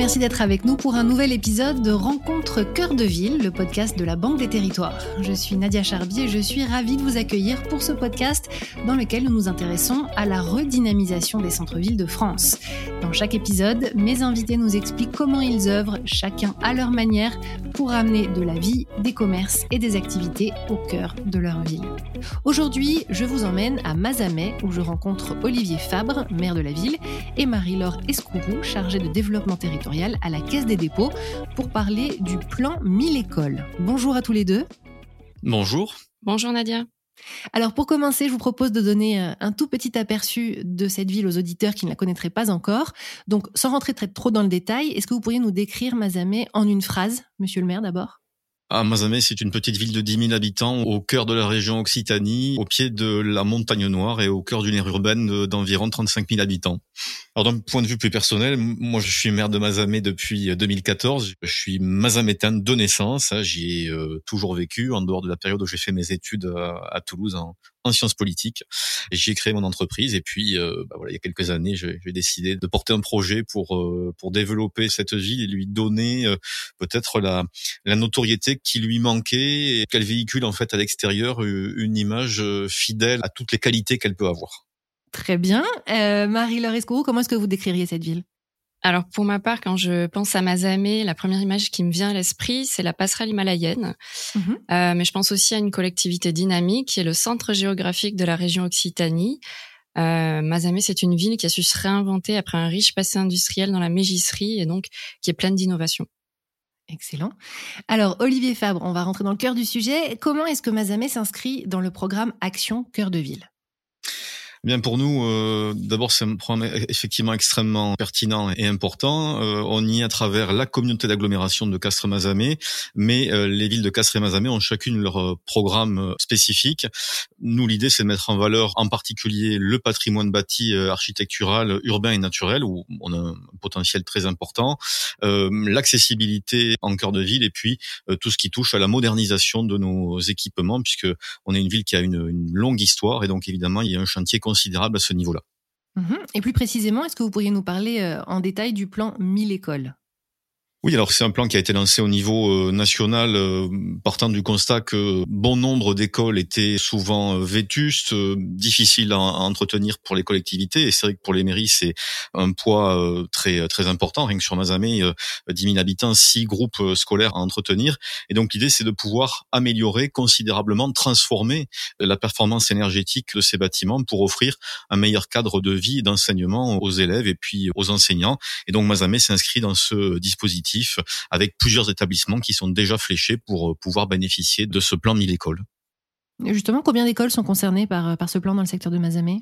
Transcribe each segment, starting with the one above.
merci d'être avec nous pour un nouvel épisode de Rencontre Cœur de Ville, le podcast de la Banque des Territoires. Je suis Nadia Charbier et je suis ravie de vous accueillir pour ce podcast dans lequel nous nous intéressons à la redynamisation des centres-villes de France. Dans chaque épisode, mes invités nous expliquent comment ils œuvrent, chacun à leur manière, pour amener de la vie, des commerces et des activités au cœur de leur ville. Aujourd'hui, je vous emmène à Mazamet où je rencontre Olivier Fabre, maire de la ville, et Marie-Laure Escourou, chargée de développement territorial à la Caisse des dépôts, pour parler du plan 1000 écoles. Bonjour à tous les deux. Bonjour. Bonjour Nadia. Alors pour commencer, je vous propose de donner euh, un tout petit aperçu de cette ville aux auditeurs qui ne la connaîtraient pas encore. Donc sans rentrer trop dans le détail, est-ce que vous pourriez nous décrire Mazamet en une phrase, monsieur le maire d'abord? Ah, Mazamet, c'est une petite ville de 10 000 habitants au cœur de la région Occitanie, au pied de la montagne noire et au cœur d'une aire urbaine d'environ 35 000 habitants. Alors d'un point de vue plus personnel, moi je suis maire de Mazamet depuis 2014. Je suis mazamétain de naissance. Hein. J'y ai euh, toujours vécu en dehors de la période où j'ai fait mes études à, Toulouse en sciences politiques. J'ai créé mon entreprise et puis euh, bah voilà, il y a quelques années, j'ai décidé de porter un projet pour euh, pour développer cette ville et lui donner euh, peut-être la la notoriété qui lui manquait et qu'elle véhicule en fait à l'extérieur une image fidèle à toutes les qualités qu'elle peut avoir. Très bien. Marie-Laure Escourou, comment est-ce que vous décririez cette ville? Alors pour ma part, quand je pense à Mazamé, la première image qui me vient à l'esprit, c'est la passerelle himalayenne. Mhm. Euh, mais je pense aussi à une collectivité dynamique qui est le centre géographique de la région Occitanie. Euh, Mazamé, c'est une ville qui a su se réinventer après un riche passé industriel dans la mégisserie et donc qui est pleine d'innovations. Excellent. Alors, Olivier Fabre, on va rentrer dans le cœur du sujet. Comment est-ce que Mazamé s'inscrit dans le programme Action Cœur de Ville? Bien pour nous, euh, d'abord c'est un programme effectivement extrêmement pertinent et important. Euh, on y est à travers la communauté d'agglomération de Castres-Mazamet, mais euh, les villes de Castres et Mazamet ont chacune leur programme spécifique. Nous, l'idée c'est de mettre en valeur en particulier le patrimoine bâti architectural, urbain et naturel, où on a un potentiel très important, l'accessibilité en cœur de ville et puis tout ce qui touche à la modernisation de nos équipements, puisque on est une ville qui a une, une longue histoire et donc évidemment il y a un chantier considérable à ce niveau-là. Mhm. Et plus précisément, est-ce que vous pourriez nous parler euh, en détail du plan 1000 écoles? Oui, alors c'est un plan qui a été lancé au niveau euh, national, euh, partant du constat que bon nombre d'écoles étaient souvent euh, vétustes, difficiles à, entretenir pour les collectivités. Et c'est vrai que pour les mairies, c'est un poids très très important. Rien que sur Mazamet, 10 000 habitants, 6 groupes scolaires à entretenir. Et donc l'idée, c'est de pouvoir améliorer considérablement, transformer la performance énergétique de ces bâtiments pour offrir un meilleur cadre de vie et d'enseignement aux élèves et puis aux enseignants. Et donc Mazamet s'inscrit dans ce dispositif avec plusieurs établissements qui sont déjà fléchés pour euh, pouvoir bénéficier de ce plan 1000 écoles. Justement, combien d'écoles sont concernées par, par ce plan dans le secteur de Mazamet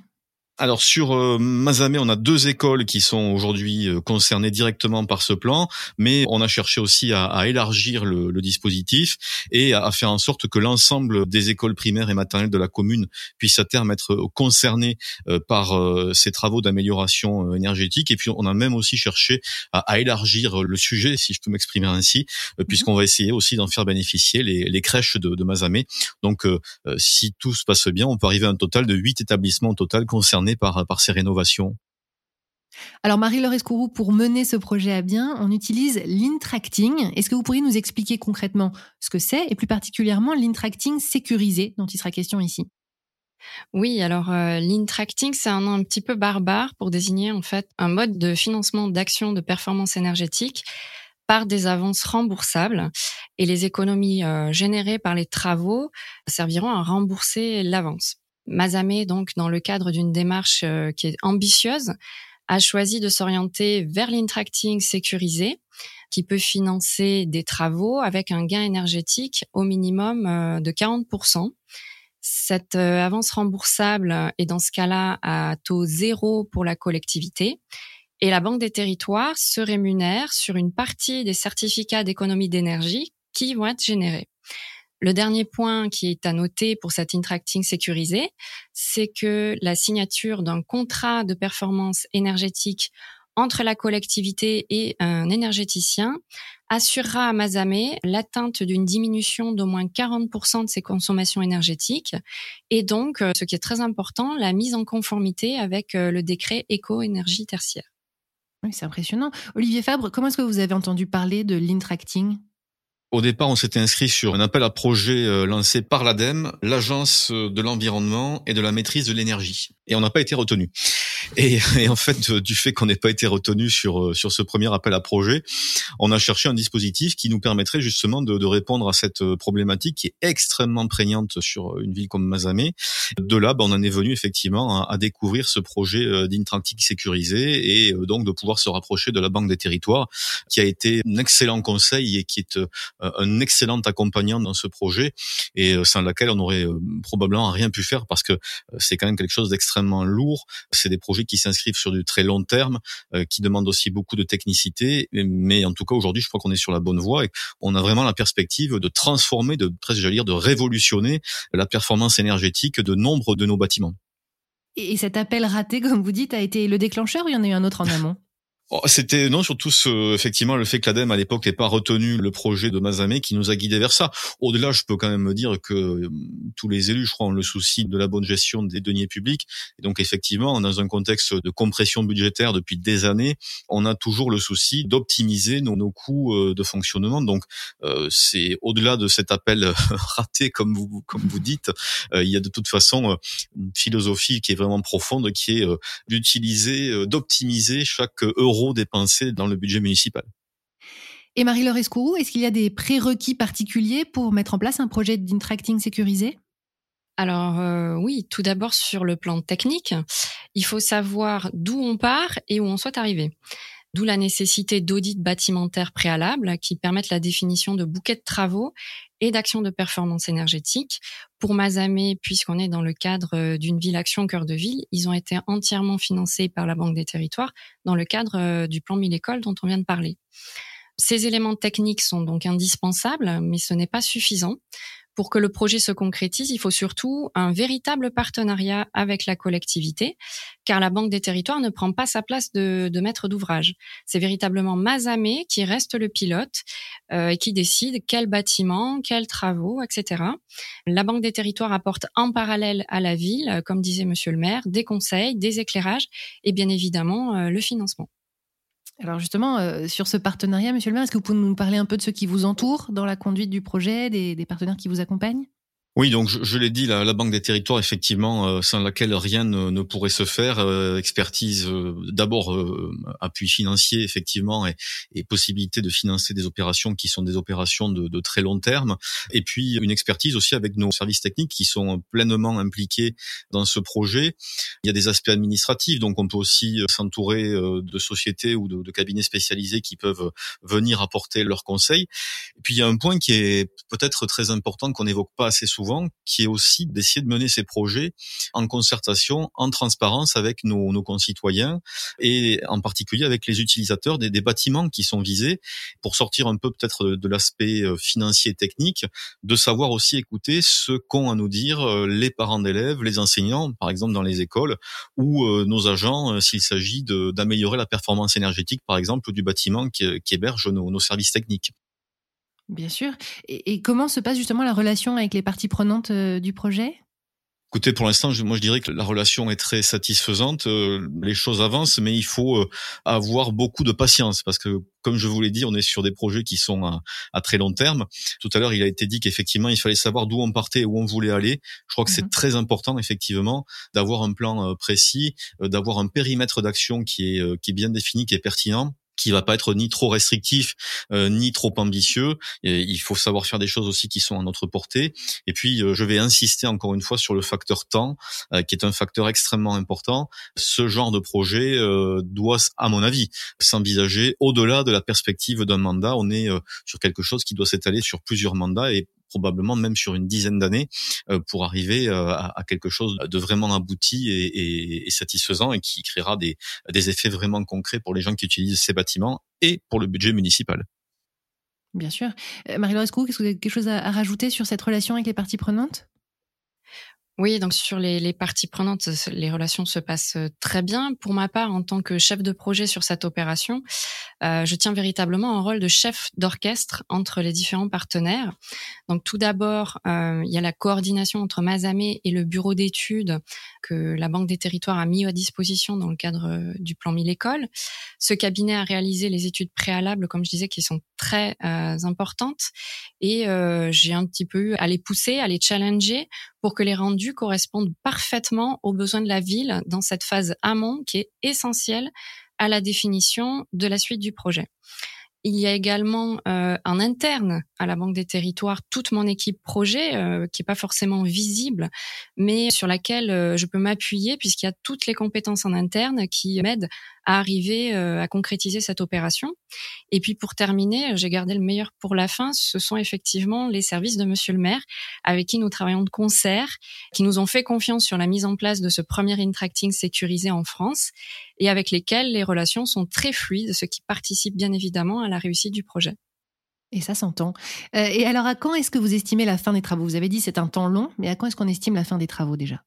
alors sur euh, Mazamet, on a deux écoles qui sont aujourd'hui euh, concernées directement par ce plan, mais on a cherché aussi à, à élargir le, le, dispositif et à, faire en sorte que l'ensemble des écoles primaires et maternelles de la commune puissent à terme être concernées euh, par ces travaux d'amélioration énergétique. Et puis on a même aussi cherché à, à élargir le sujet, si je peux m'exprimer ainsi, mhm. puisqu'on va essayer aussi d'en faire bénéficier les, les crèches de, de Mazamet. Donc si tout se passe bien, on peut arriver à un total de huit établissements au total concernés par, par ces rénovations? Alors Marie-Laure Escourou, pour mener ce projet à bien, on utilise l'intracting. Est-ce que vous pourriez nous expliquer concrètement ce que c'est et plus particulièrement l'intracting sécurisé dont il sera question ici? Oui, alors euh, l'intracting, c'est un nom un petit peu barbare pour désigner en fait un mode de financement d'actions de performance énergétique par des avances remboursables et les économies euh, générées par les travaux serviront à rembourser l'avance. Mazamé, donc, dans le cadre d'une démarche euh, qui est ambitieuse, a choisi de s'orienter vers l'intracting sécurisé, qui peut financer des travaux avec un gain énergétique au minimum euh, de 40%. Cette euh, avance remboursable est dans ce cas-là à taux zéro pour la collectivité et la Banque des territoires se rémunère sur une partie des certificats d'économie d'énergie qui vont être générés. Le dernier point qui est à noter pour cet interacting sécurisé, c'est que la signature d'un contrat de performance énergétique entre la collectivité et un énergéticien assurera à Mazamé l'atteinte d'une diminution d'au moins 40% de ses consommations énergétiques et donc, ce qui est très important, la mise en conformité avec le décret éco-énergie tertiaire. Oui, c'est impressionnant. Olivier Fabre, comment est-ce que vous avez entendu parler de l'intracting au départ, on s'était inscrit sur un appel à projet euh, lancé par l'ADEME, l'Agence de l'environnement et de la maîtrise de l'énergie. Et on n'a pas été retenu. Et, en fait, du fait qu'on n'ait pas été retenu sur euh, sur ce premier appel à projet, on a cherché un dispositif qui nous permettrait justement de, de répondre à cette euh, problématique qui est extrêmement prégnante sur une ville comme Mazamé. De là, ben, on en est venu effectivement à, découvrir ce projet d'intractique sécurisé et donc de pouvoir se rapprocher de la Banque des Territoires, qui a été un excellent conseil et qui est euh, un excellent accompagnant dans ce projet et euh, sans laquelle on aurait euh, probablement rien pu faire parce que c'est quand même quelque chose d'extrêmement lourd. C'est des projets qui s'inscrivent sur du très long terme, qui demandent aussi beaucoup de technicité. Mais en tout cas, aujourd'hui, je crois qu'on est sur la bonne voie et on a vraiment la perspective de transformer, de presque, dire, de révolutionner la performance énergétique de nombre de nos bâtiments. Et cet appel raté, comme vous dites, a été le déclencheur ou il y en a eu un autre en amont? Oh, c'était non surtout ce, effectivement le fait que l'ADEME à l'époque n'ait pas retenu le projet de Mazamé qui nous a guidés vers ça. Au-delà, je peux quand même me dire que euh, tous les élus, je crois, ont le souci de la bonne gestion des deniers publics. Et donc effectivement, dans un contexte de compression budgétaire depuis des années, on a toujours le souci d'optimiser nos, coûts euh, de fonctionnement. Donc euh, c'est au-delà de cet appel raté, comme vous comme vous dites, il y a de toute façon une philosophie qui est vraiment profonde, qui est d'utiliser, d'optimiser chaque euro dépensés dans le budget municipal. Et Marie-Laure Escourou, est-ce qu'il y a des prérequis particuliers pour mettre en place un projet d'intracting sécurisé? Alors euh, oui, tout d'abord sur le plan technique, il faut savoir d'où on part et où on souhaite arriver. D'où la nécessité d'audits bâtimentaires préalables qui permettent la définition de bouquets de travaux et d'actions de performance énergétique. Pour Mazamé, puisqu'on est dans le cadre euh, d'une ville action cœur de ville, ils ont été entièrement financés par la Banque des Territoires dans le cadre euh, du plan 1000 écoles dont on vient de parler. Ces éléments techniques sont donc indispensables, mais ce n'est pas suffisant. Pour que le projet se concrétise, il faut surtout un véritable partenariat avec la collectivité, car la Banque des Territoires ne prend pas sa place de, maître d'ouvrage. C'est véritablement Mazamé qui reste le pilote euh, et qui décide quel bâtiment, quels travaux, etc. La Banque des Territoires apporte en parallèle à la ville, comme disait Monsieur le maire, des conseils, des éclairages et bien évidemment euh, le financement. Alors justement, euh, sur ce partenariat, Monsieur le maire, est-ce que vous pouvez nous parler un peu de ceux qui vous entourent dans la conduite du projet, des partenaires qui vous accompagnent? Oui, donc je, l'ai dit, la, Banque des Territoires, effectivement, euh, sans laquelle rien ne, pourrait se faire. Euh, expertise, euh, d'abord appui financier, effectivement, et, et, possibilité de financer des opérations qui sont des opérations de, de, très long terme. Et puis une expertise aussi avec nos services techniques qui sont pleinement impliqués dans ce projet. Il y a des aspects administratifs, donc on peut aussi s'entourer de sociétés ou de, de cabinets spécialisés qui peuvent venir apporter leurs conseils. Et puis il y a un point qui est peut-être très important qu'on n'évoque pas assez souvent qui est aussi d'essayer de mener ces projets en concertation, en transparence avec nos, concitoyens et en particulier avec les utilisateurs des, bâtiments qui sont visés pour sortir un peu peut-être de, l'aspect euh, financier et technique, de savoir aussi écouter ce qu'ont à nous dire euh, les parents d'élèves, les enseignants, par exemple dans les écoles, ou euh, nos agents s'il s'agit d'améliorer la performance énergétique, par exemple, du bâtiment qui, héberge nos services techniques. Bien sûr. Et, comment se passe justement la relation avec les parties prenantes euh, du projet? Écoutez, pour l'instant, moi je dirais que la relation est très satisfaisante. Euh, les choses avancent, mais il faut euh, avoir beaucoup de patience parce que, comme je vous l'ai dit, on est sur des projets qui sont à, très long terme. Tout à l'heure, il a été dit qu'effectivement, il fallait savoir d'où on partait et où on voulait aller. Je crois que c'est mhm. très important, effectivement, d'avoir un plan précis, d'avoir un périmètre d'action qui est qui est bien défini, qui est pertinent qui va pas être ni trop restrictif euh, ni trop ambitieux. Il faut savoir faire des choses aussi qui sont à notre portée. Et puis euh, je vais insister encore une fois sur le facteur temps, euh, qui est un facteur extrêmement important. Ce genre de projet doit, à mon avis, s'envisager au-delà de la perspective d'un mandat. On est sur quelque chose qui doit s'étaler sur plusieurs mandats et probablement même sur une dizaine d'années euh, pour arriver euh, à, quelque chose de vraiment abouti et, satisfaisant et qui créera des, des effets vraiment concrets pour les gens qui utilisent ces bâtiments et pour le budget municipal. Bien sûr. Euh, Marie-Laure est-ce que vous avez quelque chose à, rajouter sur cette relation avec les parties prenantes? Oui, donc sur les, les, parties prenantes, les relations se passent euh, très bien. Pour ma part, en tant que chef de projet sur cette opération, euh, je tiens véritablement un rôle de chef d'orchestre entre les différents partenaires. Donc tout d'abord, euh, il y a la coordination entre Mazamé et le bureau d'études que la Banque des Territoires a mis à disposition dans le cadre euh, du plan Mille Écoles. Ce cabinet a réalisé les études préalables, comme je disais, qui sont très euh, importantes, et j'ai un petit peu eu à les pousser, à les challenger pour que les rendus correspondent parfaitement aux besoins de la ville dans cette phase amont qui est essentielle à la définition de la suite du projet. Il y a également euh, en interne à la Banque des Territoires toute mon équipe projet euh, qui est pas forcément visible, mais sur laquelle euh, je peux m'appuyer puisqu'il y a toutes les compétences en interne qui m'aident à arriver euh, à concrétiser cette opération. Et puis pour terminer, j'ai gardé le meilleur pour la fin. Ce sont effectivement les services de Monsieur le Maire avec qui nous travaillons de concert, qui nous ont fait confiance sur la mise en place de ce premier intracting sécurisé en France et avec lesquels les relations sont très fluides, ce qui participe bien évidemment à la réussite du projet. Et ça s'entend. Euh, et alors, à quand est-ce que vous estimez la fin des travaux? Vous avez dit c'est un temps long, mais à quand est-ce qu'on estime la fin des travaux déjà?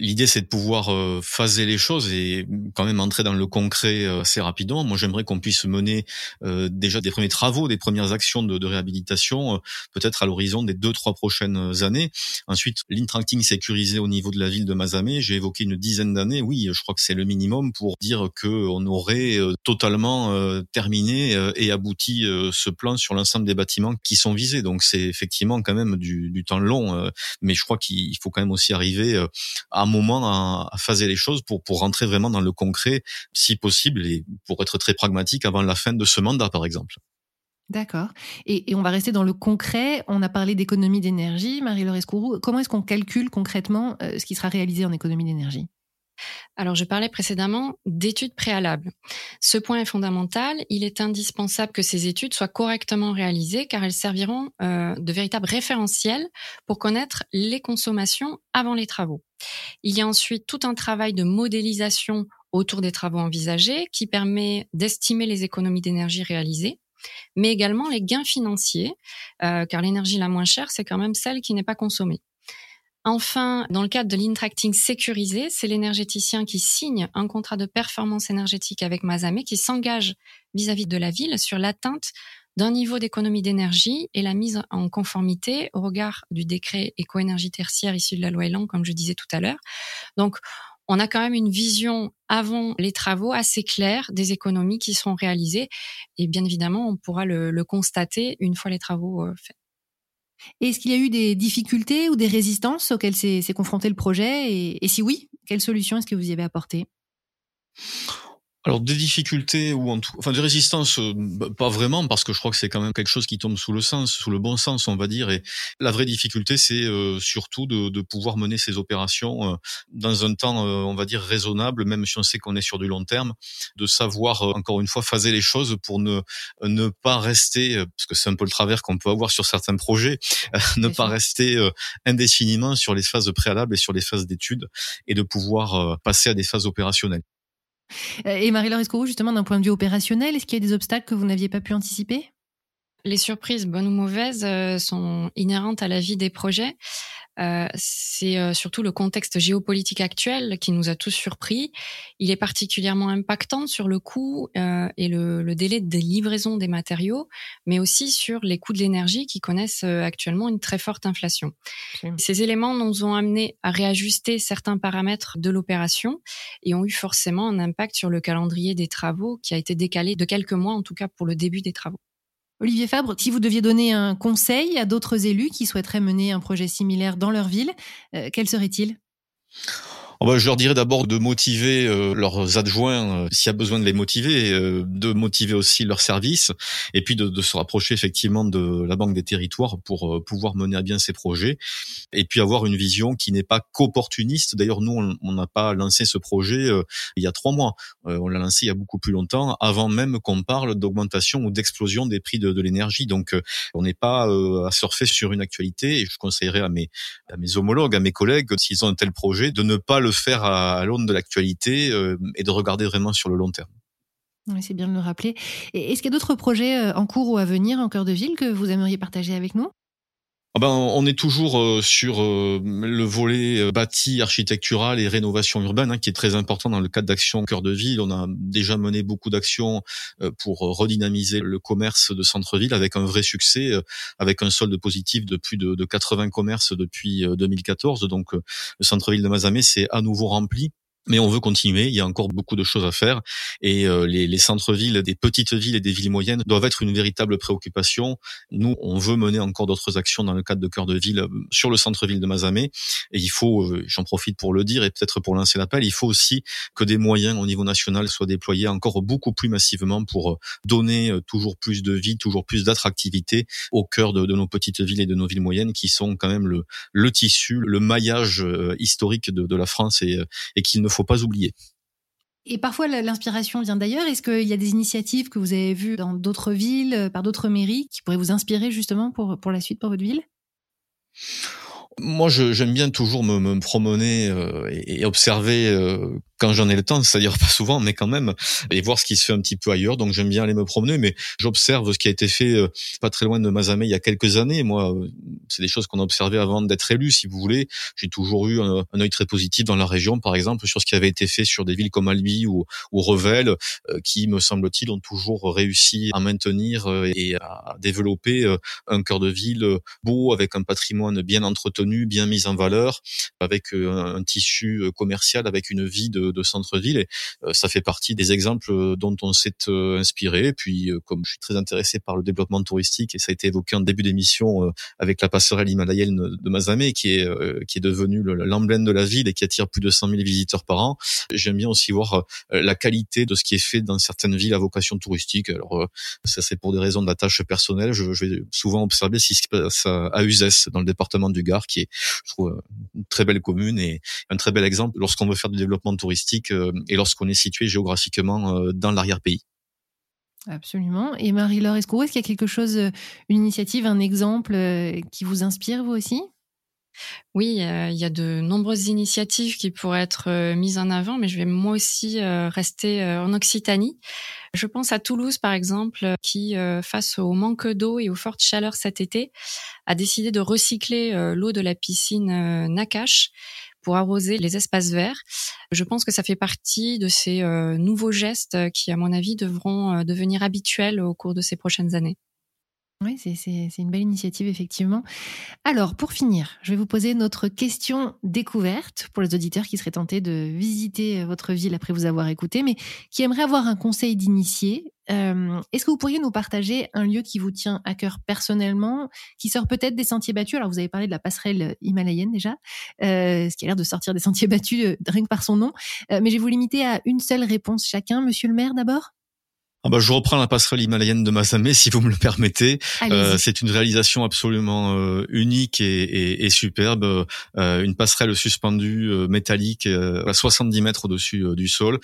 L'idée, c'est de pouvoir euh, phaser les choses et quand même entrer dans le concret euh, assez rapidement. Moi, j'aimerais qu'on puisse mener euh, déjà des premiers travaux, des premières actions de, de réhabilitation, peut-être à l'horizon des deux, trois prochaines années. Ensuite, l'intracting sécurisé au niveau de la ville de Mazamé, j'ai évoqué une dizaine d'années. Oui, je crois que c'est le minimum pour dire qu'on aurait totalement terminé et abouti ce plan sur l'ensemble des bâtiments qui sont visés. Donc, c'est effectivement quand même du, du temps long, mais je crois qu'il faut quand même aussi arriver à moment à, phaser les choses pour pour rentrer vraiment dans le concret, si possible, et pour être très pragmatique avant la fin de ce mandat, par exemple. D'accord. Et, et, on va rester dans le concret. On a parlé d'économie d'énergie. Marie-Laure Escourou, comment est-ce qu'on calcule concrètement euh, ce qui sera réalisé en économie d'énergie? Alors, je parlais précédemment d'études préalables. Ce point est fondamental. Il est indispensable que ces études soient correctement réalisées car elles serviront euh, de véritables référentiels pour connaître les consommations avant les travaux. Il y a ensuite tout un travail de modélisation autour des travaux envisagés qui permet d'estimer les économies d'énergie réalisées mais également les gains financiers, euh, car l'énergie la moins chère, c'est quand même celle qui n'est pas consommée. Enfin, dans le cadre de l'intracting sécurisé, c'est l'énergéticien qui signe un contrat de performance énergétique avec Mazamé qui s'engage vis-à-vis de la ville sur l'atteinte d'un niveau d'économie d'énergie et la mise en conformité au regard du décret éco-énergie tertiaire issu de la loi Elan, comme je disais tout à l'heure. Donc, on a quand même une vision avant les travaux assez claire des économies qui seront réalisées. Et bien évidemment, on pourra le, le constater une fois les travaux euh, faits. Est-ce qu'il y a eu des difficultés ou des résistances auxquelles s'est confronté le projet? Et, si oui, quelles solutions est-ce que vous y avez apportées? Alors des difficultés ou en tout, enfin des résistances, euh, bah, pas vraiment parce que je crois que c'est quand même quelque chose qui tombe sous le sens, sous le bon sens, on va dire. Et la vraie difficulté, c'est euh, surtout de, de, pouvoir mener ces opérations euh, dans un temps, on va dire raisonnable, même si on sait qu'on est sur du long terme, de savoir encore une fois phaser les choses pour ne ne pas rester, parce que c'est un peu le travers qu'on peut avoir sur certains projets, ne pas rester indéfiniment sur les phases préalables et sur les phases d'études et de pouvoir passer à des phases opérationnelles. Euh, et Marie-Laure Escourou, justement, d'un point de vue opérationnel, est-ce qu'il y a des obstacles que vous n'aviez pas pu anticiper? Les surprises, bonnes ou mauvaises, euh, sont inhérentes à la vie des projets. Euh, c'est euh, surtout le contexte géopolitique actuel qui nous a tous surpris. Il est particulièrement impactant sur le coût euh, et le, le, délai de livraison des matériaux, mais aussi sur les coûts de l'énergie qui connaissent euh, actuellement une très forte inflation. Ces éléments nous ont amené à réajuster certains paramètres de l'opération et ont eu forcément un impact sur le calendrier des travaux qui a été décalé de quelques mois, en tout cas pour le début des travaux. Olivier Fabre, si vous deviez donner un conseil à d'autres élus qui souhaiteraient mener un projet similaire dans leur ville, euh, quel serait-il? Je leur dirais d'abord de motiver euh, leurs adjoints, euh, s'il y a besoin de les motiver, euh, de motiver aussi leurs services, et puis de, de, se rapprocher effectivement de la Banque des Territoires pour pouvoir mener à bien ces projets, et puis avoir une vision qui n'est pas qu'opportuniste. D'ailleurs, nous, on n'a pas lancé ce projet il y a trois mois, on l'a lancé il y a beaucoup plus longtemps, avant même qu'on parle d'augmentation ou d'explosion des prix de, de l'énergie. Donc, on n'est pas à surfer sur une actualité, et je conseillerais à mes, à mes homologues, à mes collègues, s'ils ont un tel projet, de ne pas le faire à, l'aune de l'actualité euh, et de regarder vraiment sur le long terme. C'est bien de le rappeler. Est-ce qu'il y a d'autres projets euh, en cours ou à venir en cœur de ville que vous aimeriez partager avec nous? Ben, on est toujours euh, sur euh, le volet euh, bâti, architectural et rénovation urbaine, hein, qui est très important dans le cadre d'actions cœur de ville. On a déjà mené beaucoup d'actions pour redynamiser le commerce de centre-ville avec un vrai succès, avec un solde positif de plus de, de 80 commerces depuis 2014. Donc, le centre-ville de Mazamet s'est à nouveau rempli mais on veut continuer. Il y a encore beaucoup de choses à faire et euh, les, les centres-villes des petites villes et des villes moyennes doivent être une véritable préoccupation. Nous, on veut mener encore d'autres actions dans le cadre de cœur de ville euh, sur le centre-ville de Mazamet et il faut, euh, j'en profite pour le dire et peut-être pour lancer l'appel, il faut aussi que des moyens au niveau national soient déployés encore beaucoup plus massivement pour donner toujours plus de vie, toujours plus d'attractivité au cœur de, de, nos petites villes et de nos villes moyennes qui sont quand même le, le tissu, le maillage historique de, de la France et, et qu'il ne faut faut pas oublier. Et parfois, l'inspiration vient d'ailleurs. Est-ce qu'il y a des initiatives que vous avez vues dans d'autres villes, euh, par d'autres mairies, qui pourraient vous inspirer justement pour, pour la suite, pour votre ville? Moi, j'aime bien toujours me, me promener euh, et, observer euh, quand j'en ai le temps, c'est-à-dire pas souvent, mais quand même, et voir ce qui se fait un petit peu ailleurs. Donc j'aime bien aller me promener, mais j'observe ce qui a été fait euh, pas très loin de Mazamet il y a quelques années. Moi, euh, c'est des choses qu'on a observées avant d'être élu, si vous voulez. J'ai toujours eu un, œil très positif dans la région, par exemple, sur ce qui avait été fait sur des villes comme Albi ou, ou Revel, euh, qui, me semble-t-il, ont toujours réussi à maintenir et à développer un cœur de ville beau, avec un patrimoine bien entretenu, bien mis en valeur, avec un, un tissu commercial, avec une vie de de, centre-ville. Et euh, ça fait partie des exemples euh, dont on s'est euh, inspiré. puis, comme je suis très intéressé par le développement touristique, et ça a été évoqué en début d'émission avec la passerelle himalayenne de Mazamé, qui est qui est devenue l'emblème de la ville et qui attire plus de 100 000 visiteurs par an. J'aime bien aussi voir la qualité de ce qui est fait dans certaines villes à vocation touristique. Alors, ça c'est pour des raisons d'attache personnelle. Je, je, vais souvent observer ce qui se passe à Uzès, dans le département du Gard, qui est, je trouve, une très belle commune et un très bel exemple lorsqu'on veut faire du développement touristique euh, et lorsqu'on est situé géographiquement euh, dans l'arrière-pays. Absolument. Et Marie-Laure Escourou, est-ce qu'il y a quelque chose, euh, une initiative, un exemple qui vous inspire, vous aussi? Oui, il y a de nombreuses initiatives qui pourraient être mises en avant, mais je vais moi aussi rester en Occitanie. Je pense à Toulouse, par exemple, qui, face au manque d'eau et aux fortes chaleurs cet été, a décidé de recycler l'eau de la piscine Nakash pour arroser les espaces verts. Je pense que ça fait partie de ces euh, nouveaux gestes qui, à mon avis, devront euh, devenir habituels au cours de ces prochaines années. Oui, c'est une belle initiative, effectivement. Alors, pour finir, je vais vous poser notre question découverte pour les auditeurs qui seraient tentés de visiter votre ville après vous avoir écouté, mais qui aimeraient avoir un conseil d'initié. Euh, est-ce que vous pourriez nous partager un lieu qui vous tient à cœur personnellement, qui sort peut-être des sentiers battus? Alors, vous avez parlé de la passerelle himalayenne déjà, euh, ce qui a l'air de sortir des sentiers battus euh, rien que par son nom. mais je vais vous limiter à une seule réponse chacun. Monsieur le maire, d'abord? Ah bah, je reprends la passerelle himalayenne de Masamé, si vous me le permettez. Euh, c'est une réalisation absolument euh, unique et, et, et superbe. Euh, une passerelle suspendue euh, métallique à 70 mètres au-dessus du sol,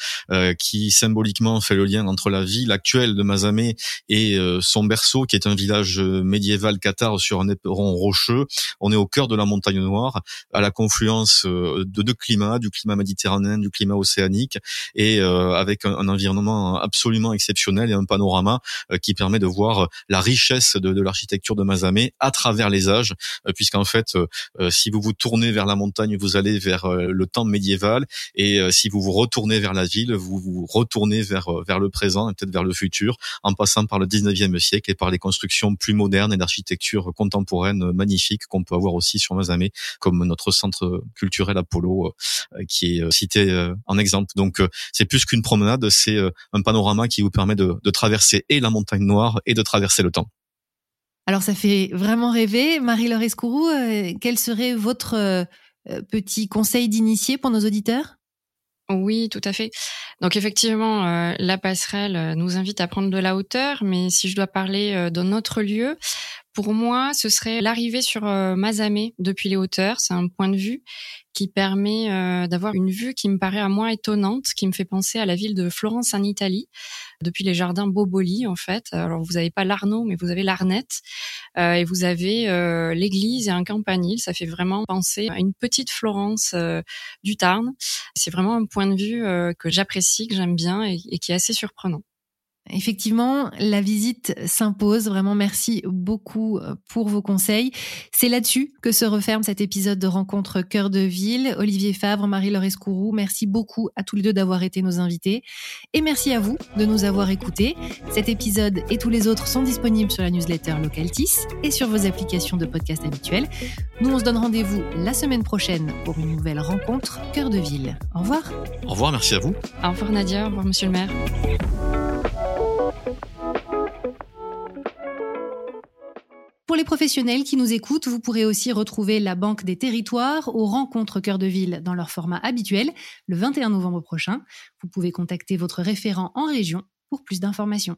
qui symboliquement fait le lien entre la ville actuelle de Masamé et son berceau, qui est un village médiéval cathare sur un éperon rocheux. On est au cœur de la montagne noire, à la confluence de deux climats, du climat méditerranéen, du climat océanique, et avec un, un environnement absolument exceptionnel et un panorama euh, qui permet de voir euh, la richesse de, l'architecture de Mazamet à travers les âges, euh, puisqu'en fait, si vous vous tournez vers la montagne, vous allez vers le temps médiéval, et si vous vous retournez vers la ville, vous vous retournez vers vers le présent et peut-être vers le futur, en passant par le 19e siècle et par les constructions plus modernes et d'architecture contemporaine magnifique qu'on peut avoir aussi sur Mazamet, comme notre centre culturel Apollo, qui est cité en exemple. Donc, c'est plus qu'une promenade, c'est un panorama qui vous permet de, traverser et la montagne noire et de traverser le temps. Alors ça fait vraiment rêver. Marie-Laure Escourou, euh, quel serait votre euh, petit conseil d'initié pour nos auditeurs? Oui, tout à fait. Donc effectivement, euh, la passerelle nous invite à prendre de la hauteur, mais si je dois parler d'un autre lieu, pour moi, ce serait l'arrivée sur euh, Mazamé depuis les hauteurs. C'est un point de vue qui permet euh, d'avoir une vue qui me paraît à moi étonnante, qui me fait penser à la ville de Florence en Italie, depuis les jardins Boboli en fait. Alors vous n'avez pas l'Arnaud, mais vous avez l'Arnette, euh, et vous avez l'église et un campanile. Ça fait vraiment penser à une petite Florence du Tarn. C'est vraiment un point de vue que j'apprécie, que j'aime bien et qui est assez surprenant. Effectivement, la visite s'impose. Vraiment, merci beaucoup euh, pour vos conseils. C'est là-dessus que se referme cet épisode de Rencontre Cœur de Ville. Olivier Favre, Marie-Laure Escourou, merci beaucoup à tous les deux d'avoir été nos invités. Et merci à vous de nous avoir écoutés. Cet épisode et tous les autres sont disponibles sur la newsletter Localtis et sur vos applications de podcast habituelles. Nous, on se donne rendez-vous la semaine prochaine pour une nouvelle rencontre Cœur de Ville. Au revoir. Au revoir, merci à vous. Au revoir Nadia, au revoir Monsieur le maire. Pour les professionnels qui nous écoutent, vous pourrez aussi retrouver la Banque des Territoires aux rencontres Cœur de Ville dans leur format habituel le 21 novembre prochain. Vous pouvez contacter votre référent en région pour plus d'informations.